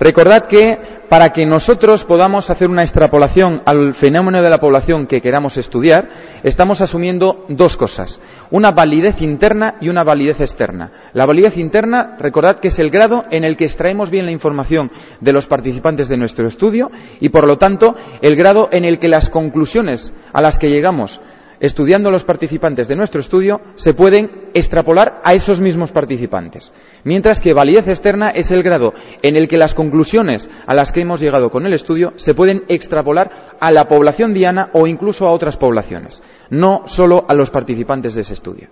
Recordad que para que nosotros podamos hacer una extrapolación al fenómeno de la población que queramos estudiar, estamos asumiendo dos cosas, una validez interna y una validez externa. La validez interna, recordad que es el grado en el que extraemos bien la información de los participantes de nuestro estudio y, por lo tanto, el grado en el que las conclusiones a las que llegamos estudiando los participantes de nuestro estudio, se pueden extrapolar a esos mismos participantes. Mientras que validez externa es el grado en el que las conclusiones a las que hemos llegado con el estudio se pueden extrapolar a la población diana o incluso a otras poblaciones, no solo a los participantes de ese estudio.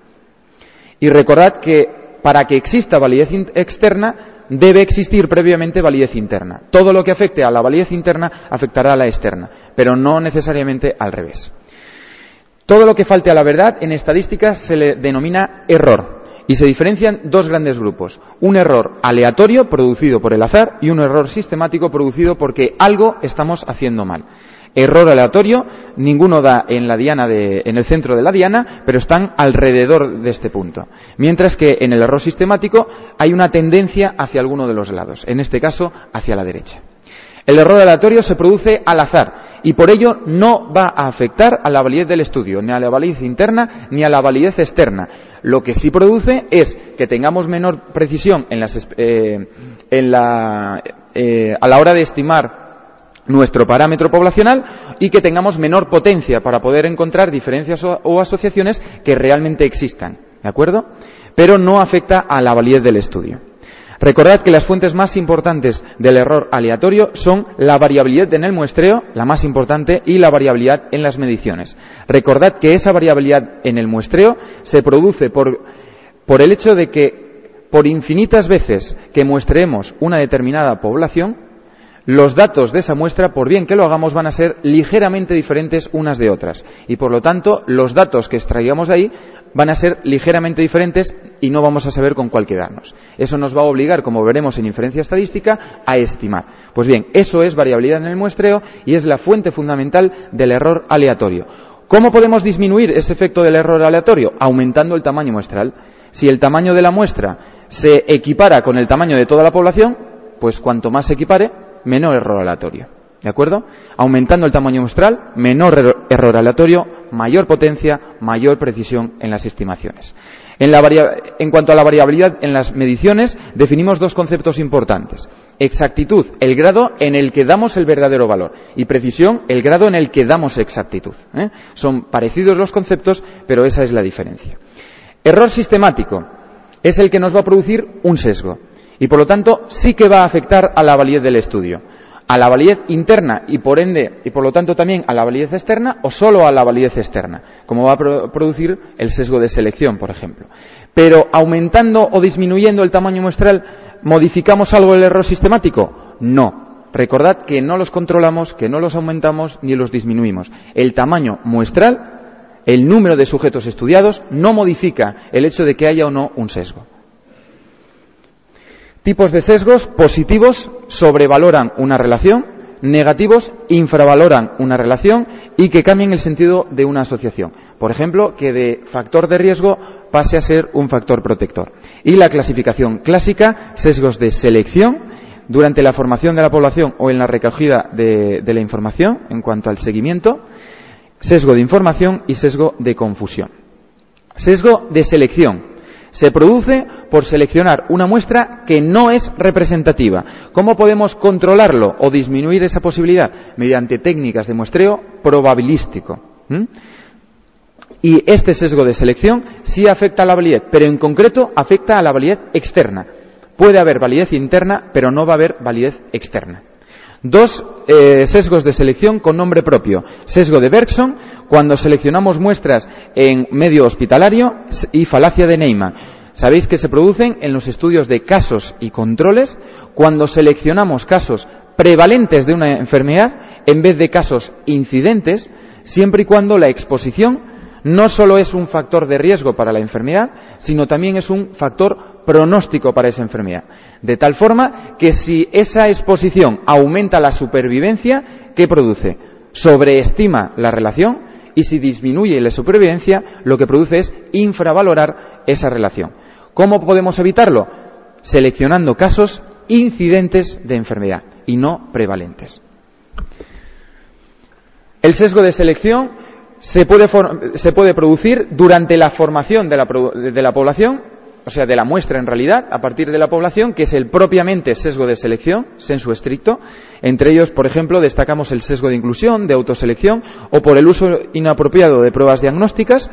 Y recordad que para que exista validez externa debe existir previamente validez interna. Todo lo que afecte a la validez interna afectará a la externa, pero no necesariamente al revés. Todo lo que falte a la verdad en estadística se le denomina error y se diferencian dos grandes grupos. Un error aleatorio producido por el azar y un error sistemático producido porque algo estamos haciendo mal. Error aleatorio, ninguno da en la diana en el centro de la diana, pero están alrededor de este punto. Mientras que en el error sistemático hay una tendencia hacia alguno de los lados, en este caso hacia la derecha. El error aleatorio se produce al azar y por ello no va a afectar a la validez del estudio, ni a la validez interna ni a la validez externa. Lo que sí produce es que tengamos menor precisión eh, eh, a la hora de estimar nuestro parámetro poblacional y que tengamos menor potencia para poder encontrar diferencias o asociaciones que realmente existan. ¿De acuerdo? Pero no afecta a la validez del estudio. Recordad que las fuentes más importantes del error aleatorio son la variabilidad en el muestreo, la más importante, y la variabilidad en las mediciones. Recordad que esa variabilidad en el muestreo se produce por, el hecho de que por infinitas veces que muestreemos una determinada población, los datos de esa muestra, por bien que lo hagamos, van a ser ligeramente diferentes unas de otras. Y por lo tanto, los datos que extraigamos de ahí van a ser ligeramente diferentes y no vamos a saber con cuál quedarnos. Eso nos va a obligar, como veremos en inferencia estadística, a estimar. Pues bien, eso es variabilidad en el muestreo y es la fuente fundamental del error aleatorio. ¿Cómo podemos disminuir ese efecto del error aleatorio? Aumentando el tamaño muestral. Si el tamaño de la muestra se equipara con el tamaño de toda la población, pues cuanto más se equipare, menor error aleatorio. ¿De acuerdo? Aumentando el tamaño muestral, menor error aleatorio, mayor potencia, mayor precisión en las estimaciones. En, cuanto a la variabilidad en las mediciones, definimos dos conceptos importantes. Exactitud, el grado en el que damos el verdadero valor. Y precisión, el grado en el que damos exactitud. ¿eh? Son parecidos los conceptos, pero esa es la diferencia. Error sistemático es el que nos va a producir un sesgo y por lo tanto sí que va a afectar a la validez del estudio, a la validez interna y por ende y por lo tanto también a la validez externa o solo a la validez externa, como va a producir el sesgo de selección, por ejemplo. Pero aumentando o disminuyendo el tamaño muestral, ¿modificamos algo el error sistemático? No. Recordad que no los controlamos, que no los aumentamos ni los disminuimos. El tamaño muestral, el número de sujetos estudiados, no modifica el hecho de que haya o no un sesgo. Tipos de sesgos positivos sobrevaloran una relación, negativos infravaloran una relación y que cambien el sentido de una asociación. Por ejemplo, que de factor de riesgo pase a ser un factor protector. Y la clasificación clásica, sesgos de selección, durante la formación de la población o en la recogida de, de la información en cuanto al seguimiento, sesgo de información y sesgo de confusión. Sesgo de selección se produce por seleccionar una muestra que no es representativa. ¿Cómo podemos controlarlo o disminuir esa posibilidad? Mediante técnicas de muestreo probabilístico. Y este sesgo de selección sí afecta a la validez, pero en concreto afecta a la validez externa. Puede haber validez interna, pero no va a haber validez externa. Dos eh, sesgos de selección con nombre propio. Sesgo de Bergson, cuando seleccionamos muestras en medio hospitalario, y falacia de Neyman. Sabéis que se producen en los estudios de casos y controles cuando seleccionamos casos prevalentes de una enfermedad en vez de casos incidentes, siempre y cuando la exposición no solo es un factor de riesgo para la enfermedad, sino también es un factor pronóstico para esa enfermedad. De tal forma que si esa exposición aumenta la supervivencia, ¿qué produce? Sobreestima la relación y si disminuye la supervivencia, lo que produce es infravalorar esa relación. ¿Cómo podemos evitarlo? Seleccionando casos incidentes de enfermedad y no prevalentes. El sesgo de selección se puede, producir durante la formación de la población o sea, de la muestra en realidad, a partir de la población, que es el propiamente sesgo de selección, sensu estricto. Entre ellos, por ejemplo, destacamos el sesgo de inclusión, de autoselección, o por el uso inapropiado de pruebas diagnósticas,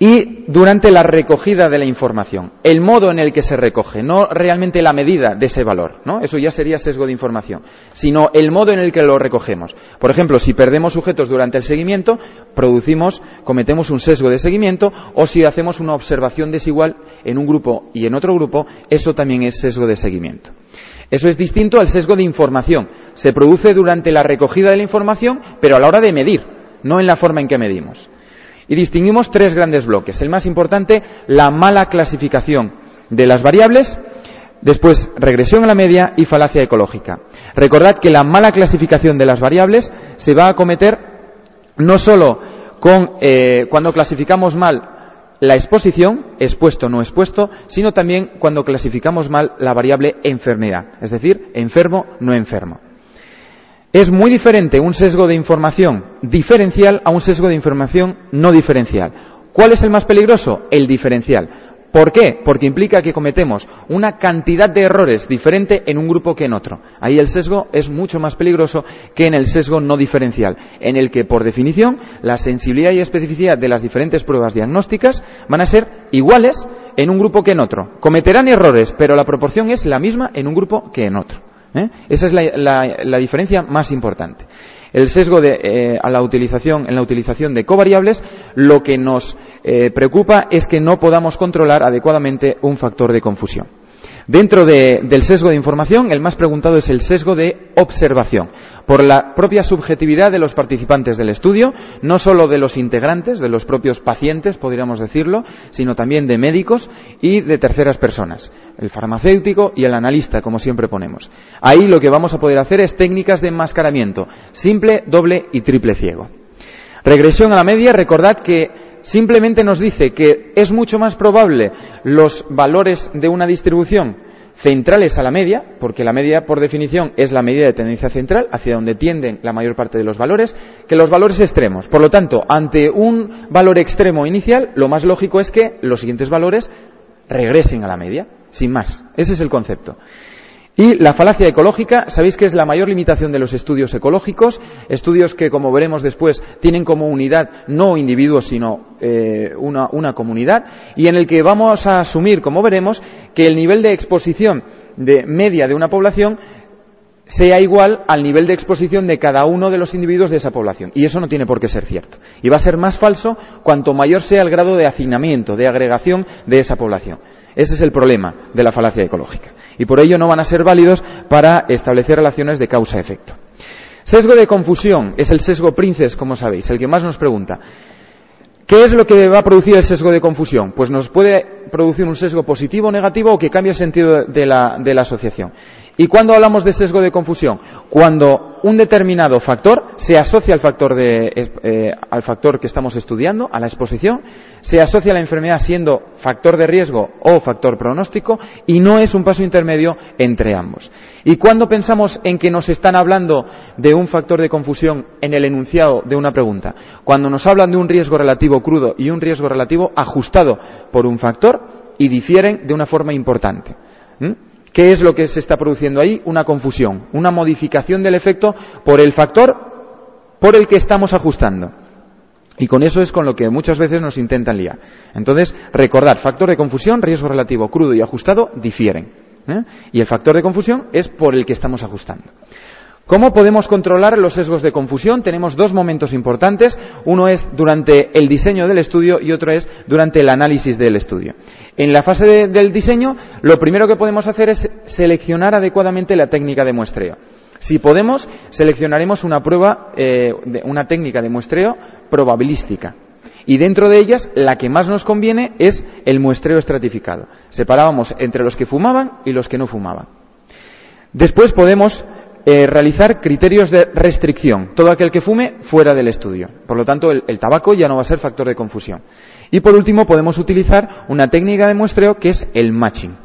y durante la recogida de la información, el modo en el que se recoge, no realmente la medida de ese valor. Eso ya sería sesgo de información, sino el modo en el que lo recogemos. Por ejemplo, si perdemos sujetos durante el seguimiento, producimos, cometemos un sesgo de seguimiento, o si hacemos una observación desigual en un grupo y en otro grupo, eso también es sesgo de seguimiento. Eso es distinto al sesgo de información. Se produce durante la recogida de la información, pero a la hora de medir, no en la forma en que medimos. Y distinguimos tres grandes bloques. El más importante, la mala clasificación de las variables, después regresión a la media y falacia ecológica. Recordad que la mala clasificación de las variables se va a cometer no solo con, eh, cuando clasificamos mal la exposición, expuesto no expuesto, sino también cuando clasificamos mal la variable enfermedad, es decir, enfermo no enfermo. Es muy diferente un sesgo de información diferencial a un sesgo de información no diferencial. ¿Cuál es el más peligroso? El diferencial. ¿Por qué? Porque implica que cometemos una cantidad de errores diferente en un grupo que en otro. Ahí el sesgo es mucho más peligroso que en el sesgo no diferencial, en el que, por definición, la sensibilidad y especificidad de las diferentes pruebas diagnósticas van a ser iguales en un grupo que en otro. Cometerán errores, pero la proporción es la misma en un grupo que en otro. ¿Eh? Esa es la, diferencia más importante. El sesgo eh, a la utilización, en la utilización de covariables, lo que nos eh, preocupa es que no podamos controlar adecuadamente un factor de confusión. Dentro del sesgo de información, el más preguntado es el sesgo de observación, por la propia subjetividad de los participantes del estudio, no solo de los integrantes, de los propios pacientes, podríamos decirlo, sino también de médicos y de terceras personas, el farmacéutico y el analista, como siempre ponemos. Ahí lo que vamos a poder hacer es técnicas de enmascaramiento, simple, doble y triple ciego. Regresión a la media, recordad que simplemente nos dice que es mucho más probable los valores de una distribución centrales a la media, porque la media por definición es la medida de tendencia central, hacia donde tienden la mayor parte de los valores, que los valores extremos. Por lo tanto, ante un valor extremo inicial, lo más lógico es que los siguientes valores regresen a la media, sin más. Ese es el concepto. Y la falacia ecológica, sabéis que es la mayor limitación de los estudios ecológicos, estudios que, como veremos después, tienen como unidad no individuos, sino eh, una, comunidad, y en el que vamos a asumir, como veremos, que el nivel de exposición de media de una población sea igual al nivel de exposición de cada uno de los individuos de esa población. Y eso no tiene por qué ser cierto. Y va a ser más falso cuanto mayor sea el grado de hacinamiento, de agregación de esa población. Ese es el problema de la falacia ecológica y por ello no van a ser válidos para establecer relaciones de causa-efecto. Sesgo de confusión es el sesgo princes, como sabéis, el que más nos pregunta. ¿Qué es lo que va a producir el sesgo de confusión? Pues nos puede producir un sesgo positivo o negativo o que cambie el sentido de la, de la asociación. ¿Y cuándo hablamos de sesgo de confusión? Cuando un determinado factor se asocia al factor, eh, al factor que estamos estudiando, a la exposición, se asocia a la enfermedad siendo factor de riesgo o factor pronóstico y no es un paso intermedio entre ambos. ¿Y cuándo pensamos en que nos están hablando de un factor de confusión en el enunciado de una pregunta? Cuando nos hablan de un riesgo relativo crudo y un riesgo relativo ajustado por un factor y difieren de una forma importante. ¿Qué es lo que se está produciendo ahí? Una confusión, una modificación del efecto por el factor por el que estamos ajustando. Y con eso es con lo que muchas veces nos intentan liar. Entonces, recordar, factor de confusión, riesgo relativo crudo y ajustado difieren. ¿eh? Y el factor de confusión es por el que estamos ajustando. ¿Cómo podemos controlar los sesgos de confusión? Tenemos dos momentos importantes. Uno es durante el diseño del estudio y otro es durante el análisis del estudio. En la fase del diseño, lo primero que podemos hacer es seleccionar adecuadamente la técnica de muestreo. Si podemos, seleccionaremos una prueba, eh, una técnica de muestreo probabilística. Y dentro de ellas, la que más nos conviene es el muestreo estratificado. Separábamos entre los que fumaban y los que no fumaban. Después podemos eh, realizar criterios de restricción. Todo aquel que fume fuera del estudio. Por lo tanto, el, tabaco ya no va a ser factor de confusión. Y por último, podemos utilizar una técnica de muestreo que es el matching.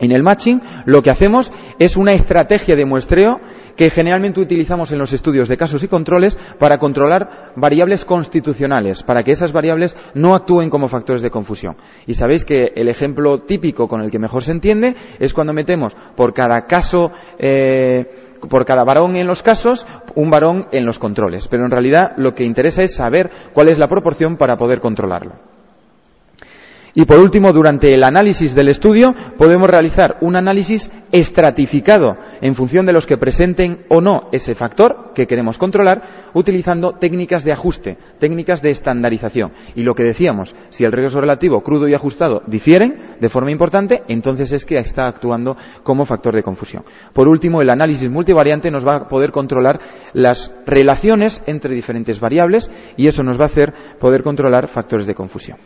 En el matching lo que hacemos es una estrategia de muestreo que generalmente utilizamos en los estudios de casos y controles para controlar variables constitucionales, para que esas variables no actúen como factores de confusión. Y sabéis que el ejemplo típico con el que mejor se entiende es cuando metemos por cada caso eh, por cada varón en los casos, un varón en los controles. Pero en realidad lo que interesa es saber cuál es la proporción para poder controlarlo. Y por último, durante el análisis del estudio podemos realizar un análisis estratificado en función de los que presenten o no ese factor que queremos controlar, utilizando técnicas de ajuste, técnicas de estandarización. Y lo que decíamos, si el riesgo relativo crudo y ajustado difieren de forma importante, entonces es que está actuando como factor de confusión. Por último, el análisis multivariante nos va a poder controlar las relaciones entre diferentes variables y eso nos va a hacer poder controlar factores de confusión.